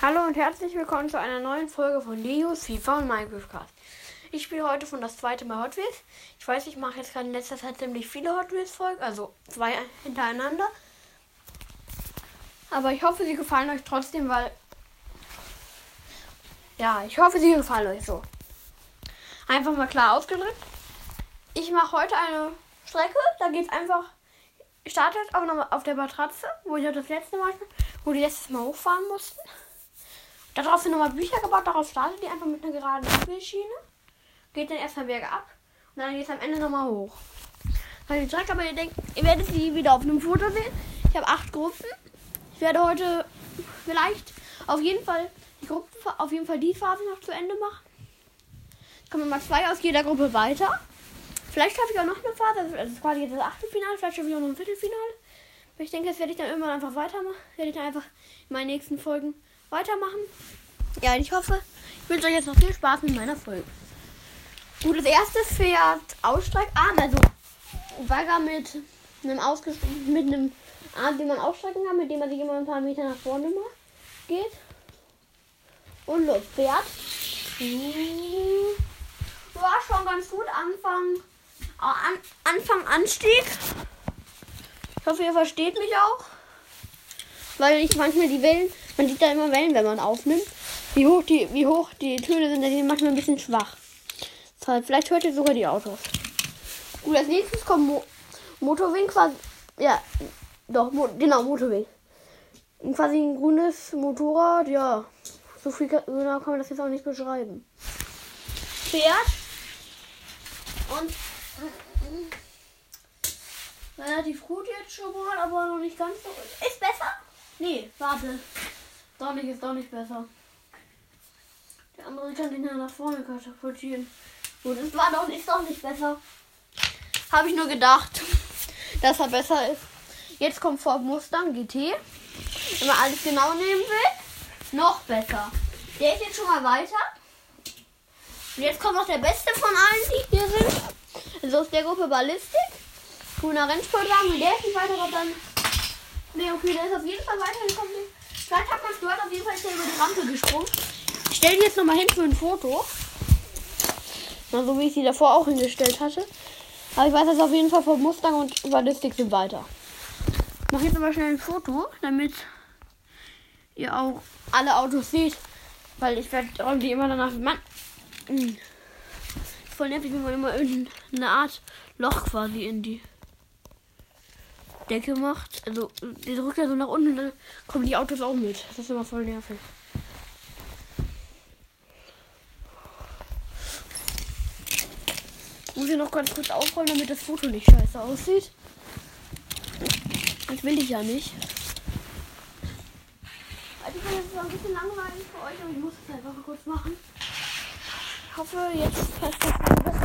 Hallo und herzlich willkommen zu einer neuen Folge von Leos FIFA und Minecraft Cast. Ich spiele heute von das zweite Mal Hot Wheels. Ich weiß, ich mache jetzt gerade in letzter Zeit ziemlich viele Hot Wheels Folgen, also zwei hintereinander. Aber ich hoffe, sie gefallen euch trotzdem, weil ja, ich hoffe, sie gefallen euch so. Einfach mal klar ausgedrückt. Ich mache heute eine Strecke, da geht es einfach startet auch nochmal auf der Matratze, wo ich das letzte Mal, wo die letztes Mal hochfahren mussten. Darauf sind nochmal Bücher gebaut, darauf startet die einfach mit einer geraden Spielschiene. Geht dann erstmal bergab und dann geht es am Ende nochmal hoch. Weil die Strecke, aber ihr denkt, ihr werdet sie wieder auf einem Foto sehen. Ich habe acht Gruppen. Ich werde heute vielleicht auf jeden Fall die Gruppen, auf jeden Fall die Phase noch zu Ende machen. Es kommen immer zwei aus jeder Gruppe weiter. Vielleicht schaffe ich auch noch eine Phase. Also das ist quasi das Achtelfinale. Vielleicht schaffe ich auch noch ein Viertelfinale. Aber ich denke, das werde ich dann irgendwann einfach weitermachen. Werde ich dann einfach in meinen nächsten Folgen weitermachen. Ja, ich hoffe, ich wünsche euch jetzt noch viel Spaß mit meiner Folge. Gut, das erste Pferd Ausstreckarm, also Bagger mit einem mit einem Arm, den man ausstrecken kann, mit dem man sich immer ein paar Meter nach vorne macht, geht. Und los, Pferd. War schon ganz gut. Anfang, an, Anfang Anstieg. Ich hoffe, ihr versteht mich auch. Weil ich manchmal die Wellen, man sieht da immer Wellen, wenn man aufnimmt. Wie hoch die, wie hoch die Töne sind, die sind manchmal ein bisschen schwach. Vielleicht hört ihr sogar die Autos. Gut, als nächstes kommt Mo Motorwing quasi. Ja, doch, Mo genau, Motorwing. Quasi ein grünes Motorrad, ja. So viel genau kann man das jetzt auch nicht beschreiben. Pferd. Und relativ gut jetzt schon mal, aber noch nicht ganz so. Ist besser? Nee, warte. Nicht, ist doch nicht besser. Der andere kann den ja nach vorne katapultieren. Gut, es war doch nicht, ist doch nicht besser. Habe ich nur gedacht, dass er besser ist. Jetzt kommt Ford Mustang GT. Wenn man alles genau nehmen will, noch besser. Der ist jetzt schon mal weiter. Und jetzt kommt noch der beste von allen, die hier sind. Also aus der Gruppe Ballistik. Grüner Rennsportwagen. Und der ist nicht weiter, dann. Ne, okay, der ist auf jeden Fall weitergekommen. Man es gehört, auf jeden Fall über die Rampe gesprungen. Ich stelle die jetzt nochmal hin für ein Foto. Na, so wie ich sie davor auch hingestellt hatte. Aber ich weiß dass auf jeden Fall von Mustang und Ballistik sind weiter. Ich mache jetzt aber schnell ein Foto, damit ihr auch alle Autos seht. Weil ich werde irgendwie immer danach. Mann. Hm. Voll nervig, wenn man immer irgendeine Art Loch quasi in die Decke macht. Also, die drückt ja so nach unten dann kommen die Autos auch mit. Das ist immer voll nervig. Muss ich noch ganz kurz aufräumen, damit das Foto nicht scheiße aussieht. Das will ich ja nicht. Also ich finde, es ein bisschen langweilig für euch, aber ich muss es einfach kurz machen. Ich hoffe, jetzt passt das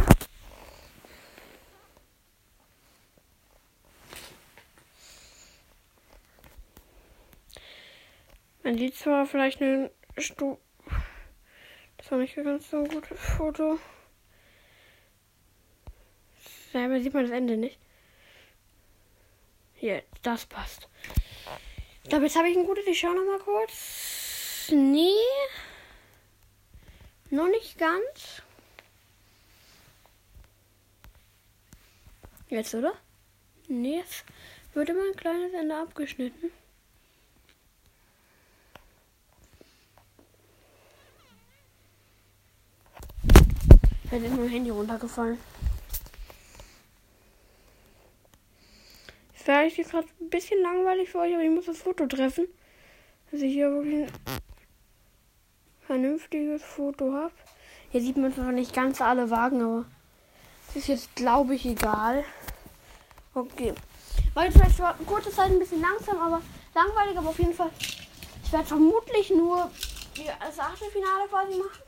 Man sieht zwar vielleicht eine Stu. Das war nicht ganz so ein gutes Foto. Selber sieht man das Ende nicht. Hier, das passt. Ich glaube, jetzt habe ich ein gutes. Ich schaue noch mal kurz. Nee. Noch nicht ganz. Jetzt, oder? Nee, jetzt wird immer ein kleines Ende abgeschnitten. Da ist mein Handy runtergefallen. Vielleicht ist gerade ein bisschen langweilig für euch, aber ich muss das Foto treffen. Dass ich hier wirklich ein vernünftiges Foto habe. Hier sieht man zwar nicht ganz alle Wagen, aber es ist jetzt, glaube ich, egal. Okay. War jetzt vielleicht eine kurze Zeit ein bisschen langsam, aber langweilig, aber auf jeden Fall. Ich werde vermutlich nur das Achtelfinale quasi machen.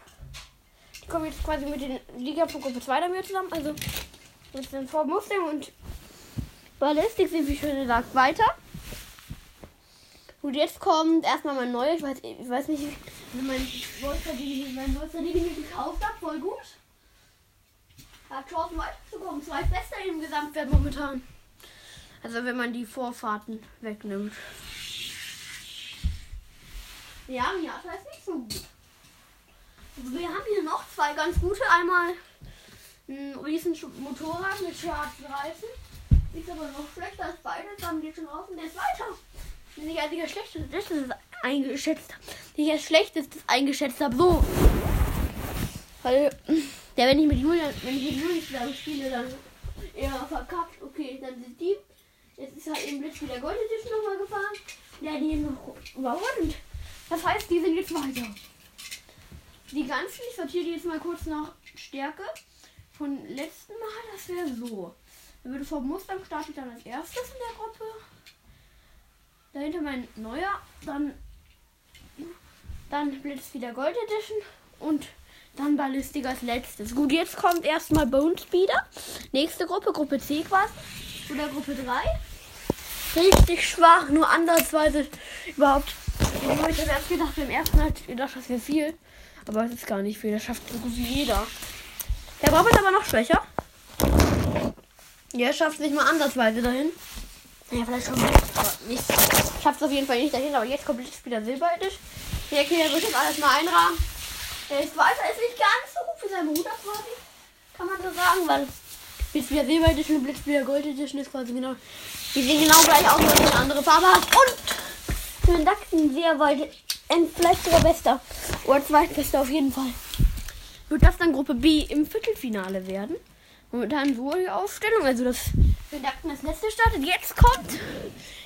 Ich komme jetzt quasi mit den Liga Gruppe 2 damit zusammen. Also mit den Vor Mustang und Ballistik sind wie schon gesagt weiter. Und jetzt kommt erstmal mein neues. Ich weiß, ich weiß nicht, mein mein Wolfer, die ich gekauft habe, voll gut. Hat Chancen weiterzukommen. Zwei Bester im Gesamtwert momentan. Also wenn man die Vorfahrten wegnimmt. Ja, Miata ist nicht so gut. Also wir haben hier noch zwei ganz gute. Einmal ein riesen Motorrad mit schwarzen Reifen. Ist aber noch schlechter als beide. Dann geht schon raus und der ist weiter. Den ich als der schlechteste eingeschätzt habe. Den ich als schlechtestes eingeschätzt habe. So. Weil, der, wenn ich mit Julian, wenn ich mit Julian spiele, dann eher verkackt. Okay, dann sind die. Jetzt ist halt eben Blitz wieder Gold Edition nochmal gefahren. Der hat die noch überholt. Das heißt, die sind jetzt weiter. Die ganzen, ich sortiere die jetzt mal kurz nach Stärke. Von letzten Mal, das wäre so. Dann würde vom Mustang starte ich dann als erstes in der Gruppe. Dahinter mein neuer, dann, dann Blitz wieder Gold Edition und dann Ballistik als letztes. Gut, jetzt kommt erstmal Bone Speeder. Nächste Gruppe, Gruppe C quasi. Oder Gruppe 3. Richtig schwach, nur andersweise überhaupt. Ich habe ich erst gedacht, beim ersten Mal gedacht, das wäre viel. Aber es ist gar nicht viel, das schafft so gut wie jeder. Der Bob ist aber noch schwächer. Ja, schafft nicht mal andersweise dahin. Ja, vielleicht schon nicht. Schafft es auf jeden Fall nicht dahin, aber jetzt kommt wieder Silberedisch. Der Kinder wird jetzt alles mal einrahmen. Der ist weiter, ist nicht ganz so gut für seinen Bruder quasi. Kann man so sagen, weil Blitz wieder Silber Edition und Blitz wieder Gold Edition ist quasi genau. Die sehen genau gleich aus, nur eine andere Farbe hat. Und für den Daxen sehr weit, vielleicht sogar bester. Oder zweitbester auf jeden Fall. Wird das dann Gruppe B im Viertelfinale werden? Momentan so die Aufstellung, also das wir dachten, das letzte startet. Jetzt kommt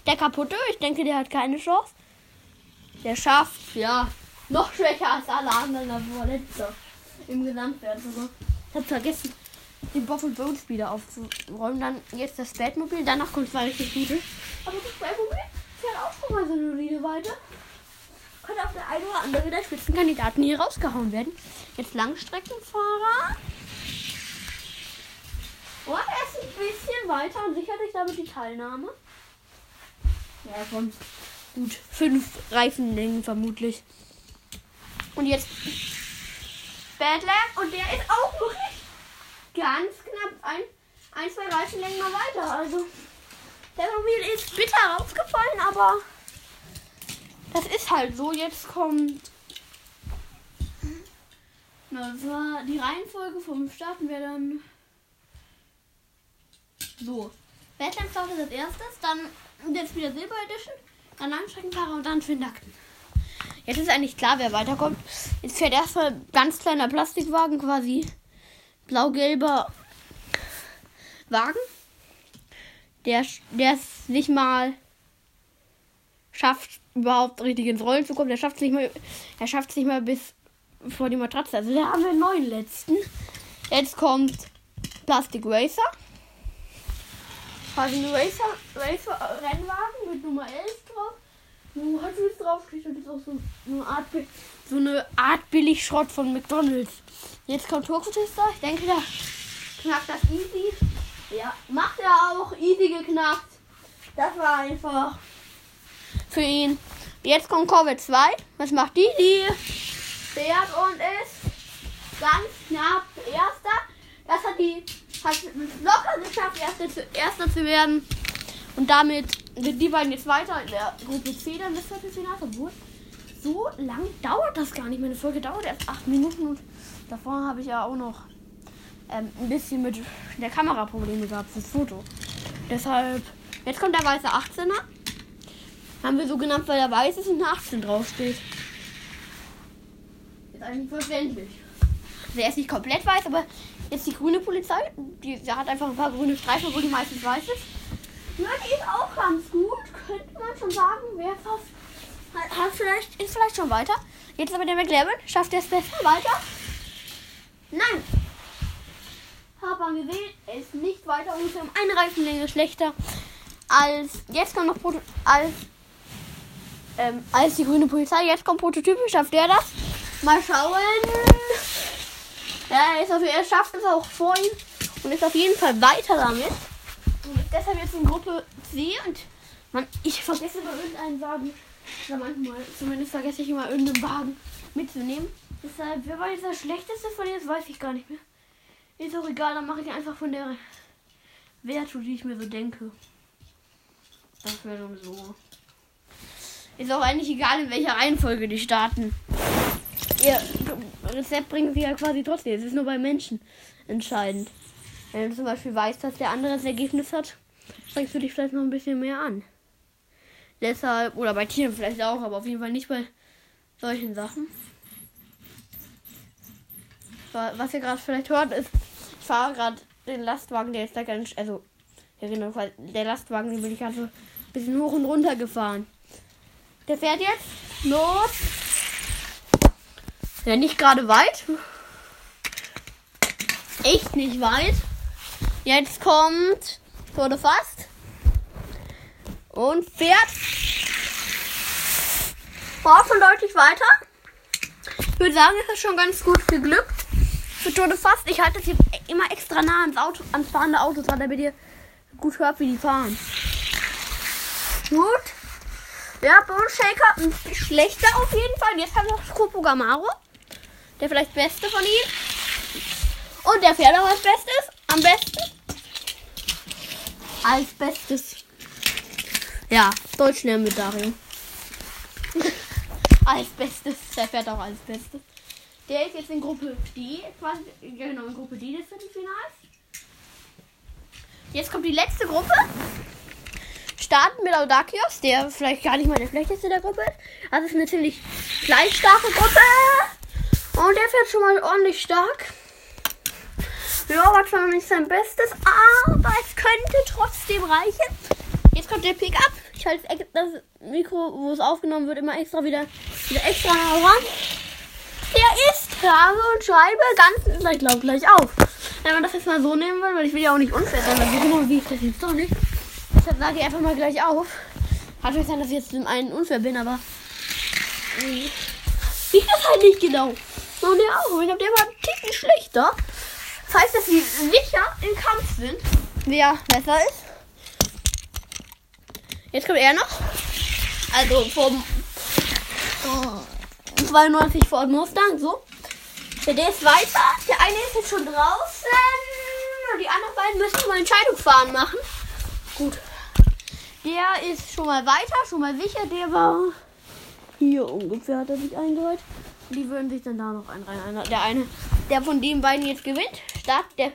der kaputte. Ich denke, der hat keine Chance. Der schafft, ja, noch schwächer als alle anderen. War letzter im Gesamtwert sogar. Ich habe vergessen, den und Bones wieder aufzuräumen. Dann jetzt das Batmobil. Danach kommt zwei richtig gute. Aber das Batmobil fährt auch schon mal so eine Linie weiter. Auch der eine oder andere der Spitzenkandidaten hier rausgehauen werden. Jetzt Langstreckenfahrer. Und er ist ein bisschen weiter und sichert sich damit die Teilnahme. Ja, von gut fünf Reifenlängen vermutlich. Und jetzt Badland und der ist auch noch ganz knapp ein, ein zwei Reifenlängen mal weiter. Also der Mobil ist bitter rausgefallen, aber das ist halt so. Jetzt kommt. Na, war die Reihenfolge vom Starten wäre dann so. Badlands startet als erstes, dann jetzt wieder Silber Edition, dann Langstreckenfahrer und dann Schwindakten. Jetzt ist eigentlich klar, wer weiterkommt. Jetzt fährt erstmal ganz kleiner Plastikwagen, quasi blau-gelber Wagen. Der, der es nicht mal schafft, überhaupt richtig ins Rollen zu kommen. Der schafft es nicht mal, er schafft es nicht mal bis vor die Matratze. Also da haben wir einen neuen letzten. Jetzt kommt Plastic Racer quasi ein Racer, Racer Rennwagen mit Nummer 11 drauf. Hat es drauf steht und ist auch so eine Art so eine Art Billigschrott von McDonalds. Jetzt kommt Turkotester. Ich denke, da knackt das easy. Ja, macht er auch easy geknackt. Das war einfach für ihn. Jetzt kommt Corvette 2. Was macht die? Die fährt und ist ganz knapp erster. Das hat die hat locker geschafft, Erster zu, Erster zu werden. Und damit sind die beiden jetzt weiter in der Gruppe C dann das Viertelfinale. Obwohl, so lang dauert das gar nicht. Meine Folge dauert erst acht Minuten und davor habe ich ja auch noch ähm, ein bisschen mit der Kamera Probleme gehabt fürs Foto. Deshalb, jetzt kommt der weiße 18er. Haben wir so genannt, weil der weiß ist und eine 18 draufsteht. Ist eigentlich verständlich. Also er ist nicht komplett weiß, aber Jetzt die grüne Polizei. Die, die hat einfach ein paar grüne Streifen, obwohl die meistens weiß ist. Ja, die ist auch ganz gut. Könnte man schon sagen. Wer fast hat, hat vielleicht, ist vielleicht schon weiter. Jetzt aber der McLaren. Schafft er es besser weiter? Nein. Hab man gesehen, er ist nicht weiter ungefähr um eine Reifenlänge schlechter als jetzt kommt noch Proto als ähm, als die grüne Polizei. Jetzt kommt Prototypen. Schafft er das? Mal schauen. Ja, er, ist auf, er schafft es auch vor ihm und ist auf jeden Fall weiter damit. Und deshalb jetzt in Gruppe C und man, ich vergesse immer irgendeinen Wagen. Oder manchmal, zumindest vergesse ich immer irgendeinen Wagen mitzunehmen. Deshalb, wer war jetzt der schlechteste von das weiß ich gar nicht mehr. Ist auch egal, dann mache ich einfach von der Wertung, die ich mir so denke. Das wäre dann so. Ist auch eigentlich egal, in welcher Reihenfolge die starten. Ihr Rezept bringt sie ja quasi trotzdem. Es ist nur bei Menschen entscheidend. Wenn du zum Beispiel weißt, dass der andere das Ergebnis hat, strengst du dich vielleicht noch ein bisschen mehr an. Deshalb, oder bei Tieren vielleicht auch, aber auf jeden Fall nicht bei solchen Sachen. Was ihr gerade vielleicht hört, ist, ich fahre gerade den Lastwagen, der ist da ganz, also, der Lastwagen, den bin ich gerade so ein bisschen hoch und runter gefahren. Der fährt jetzt los. Ja, nicht gerade weit. Echt nicht weit. Jetzt kommt wurde fast und fährt war schon deutlich weiter. Ich würde sagen, es ist schon ganz gut geglückt. Für Tour fast. Ich halte es hier immer extra nah ans Auto, ans fahrende Auto, damit ihr gut hört, wie die fahren. Gut. Ja, Bone Shaker schlechter auf jeden Fall. Jetzt haben wir noch Scopo Gamaro. Der vielleicht beste von ihm. Und der fährt auch als Bestes. Am besten. Als Bestes. Ja, Deutsch lernen mit Dario. als Bestes. Der fährt auch als Bestes. Der ist jetzt in Gruppe D, quasi, genau, in Gruppe D des Viertelfinals. Jetzt kommt die letzte Gruppe starten mit Audakios, der vielleicht gar nicht mal der schlechteste der Gruppe ist. Also es ist eine ziemlich gleichstarke Gruppe. Und der fährt schon mal ordentlich stark. Ja, war noch nicht sein Bestes, aber es könnte trotzdem reichen. Jetzt kommt der Pickup. Ich halte das Mikro, wo es aufgenommen wird, immer extra wieder, wieder extra ran. Der ist Trage und Scheibe ganz, ich glaube, gleich auf. Wenn man das jetzt mal so nehmen will, weil ich will ja auch nicht unfair sein, weil genau wie ich das jetzt doch nicht. Deshalb sage ich einfach mal gleich auf. Kann vielleicht sein, dass ich jetzt im einen unfair bin, aber. Ich das halt nicht genau. Und der auch. Ich glaube, der war ein Ticken schlechter. Das heißt, dass sie sicher im Kampf sind. Wer besser ist. Jetzt kommt er noch. Also vom oh, 92 Ford Mustang, so. Der ist weiter. Der eine ist jetzt schon draußen. Und die anderen beiden müssen mal Entscheidungsfahren machen. Gut. Der ist schon mal weiter, schon mal sicher. Der war hier ungefähr, hat er sich eingereiht. Die würden sich dann da noch einreihen. Der eine, der von den beiden jetzt gewinnt, start, der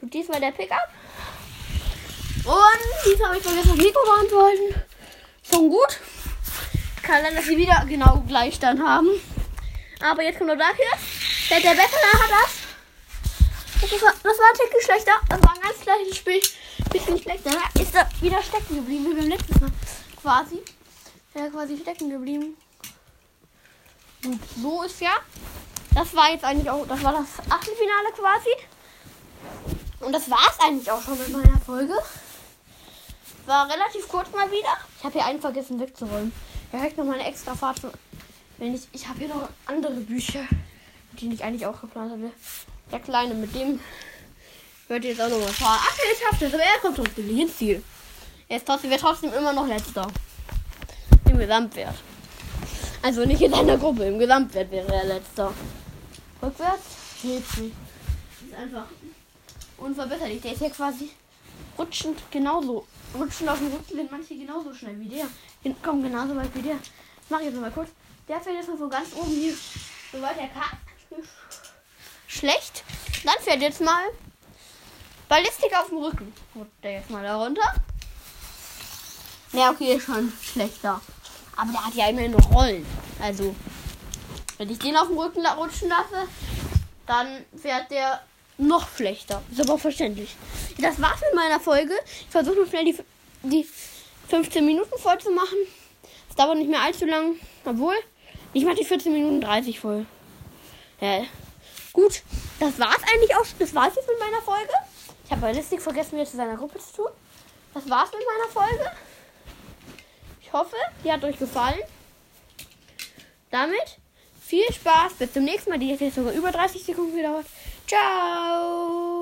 tut diesmal der Pickup. Und diesmal habe ich vergessen, das Mikro beantworten. Schon gut. Kann dann, dass sie wieder genau gleich dann haben. Aber jetzt kommt noch dafür. Der, der Bessere hat das. Das war, das war ein Ticken schlechter. Das war ein ganz gleiches Spiel bisschen schlechter. Ist er wieder stecken geblieben, wie beim letzten Mal. Quasi. Ja, quasi stecken geblieben. Und so ist ja. Das war jetzt eigentlich auch, das war das Achtelfinale quasi. Und das war es eigentlich auch schon mit meiner Folge. War relativ kurz mal wieder. Ich habe hier einen vergessen wegzuräumen. Direkt noch mal eine extra Fahrt. Wenn ich, ich habe hier noch andere Bücher, die ich eigentlich auch geplant hatte. Der kleine, mit dem wird jetzt auch nochmal fahren. Ach, er schafft es, aber er kommt trotzdem ins Ziel. Er ist trotzdem, wird trotzdem immer noch letzter. Im Gesamtwert. Also nicht in seiner Gruppe, im Gesamtwert wäre er letzter. Rückwärts? Geht's nicht. Ist einfach unverbesserlich. Der ist ja quasi rutschend genauso. Rutschend auf dem Rücken sind manche genauso schnell wie der. Kommen genauso weit wie der. Das mache ich jetzt nochmal kurz. Der fährt jetzt mal von ganz oben hier, soweit er kann. Schlecht. Dann fährt jetzt mal Ballistik auf dem Rücken. Gut, der jetzt mal da runter. Ja, okay, schon schlechter. Aber der hat ja immerhin noch Rollen. Also, wenn ich den auf dem Rücken rutschen lasse, dann fährt der noch schlechter. Ist aber verständlich. Das war's mit meiner Folge. Ich versuche nur schnell die, die 15 Minuten voll zu machen. Es dauert nicht mehr allzu lang. Obwohl, ich mache die 14 Minuten 30 voll. Ja. Gut, das war's eigentlich auch. Das war's jetzt mit meiner Folge. Ich habe Ballistik vergessen, wieder zu seiner Gruppe zu tun. Das war's mit meiner Folge. Ich hoffe, die hat euch gefallen. Damit viel Spaß. Bis zum nächsten Mal. Die jetzt sogar über 30 Sekunden gedauert. Ciao.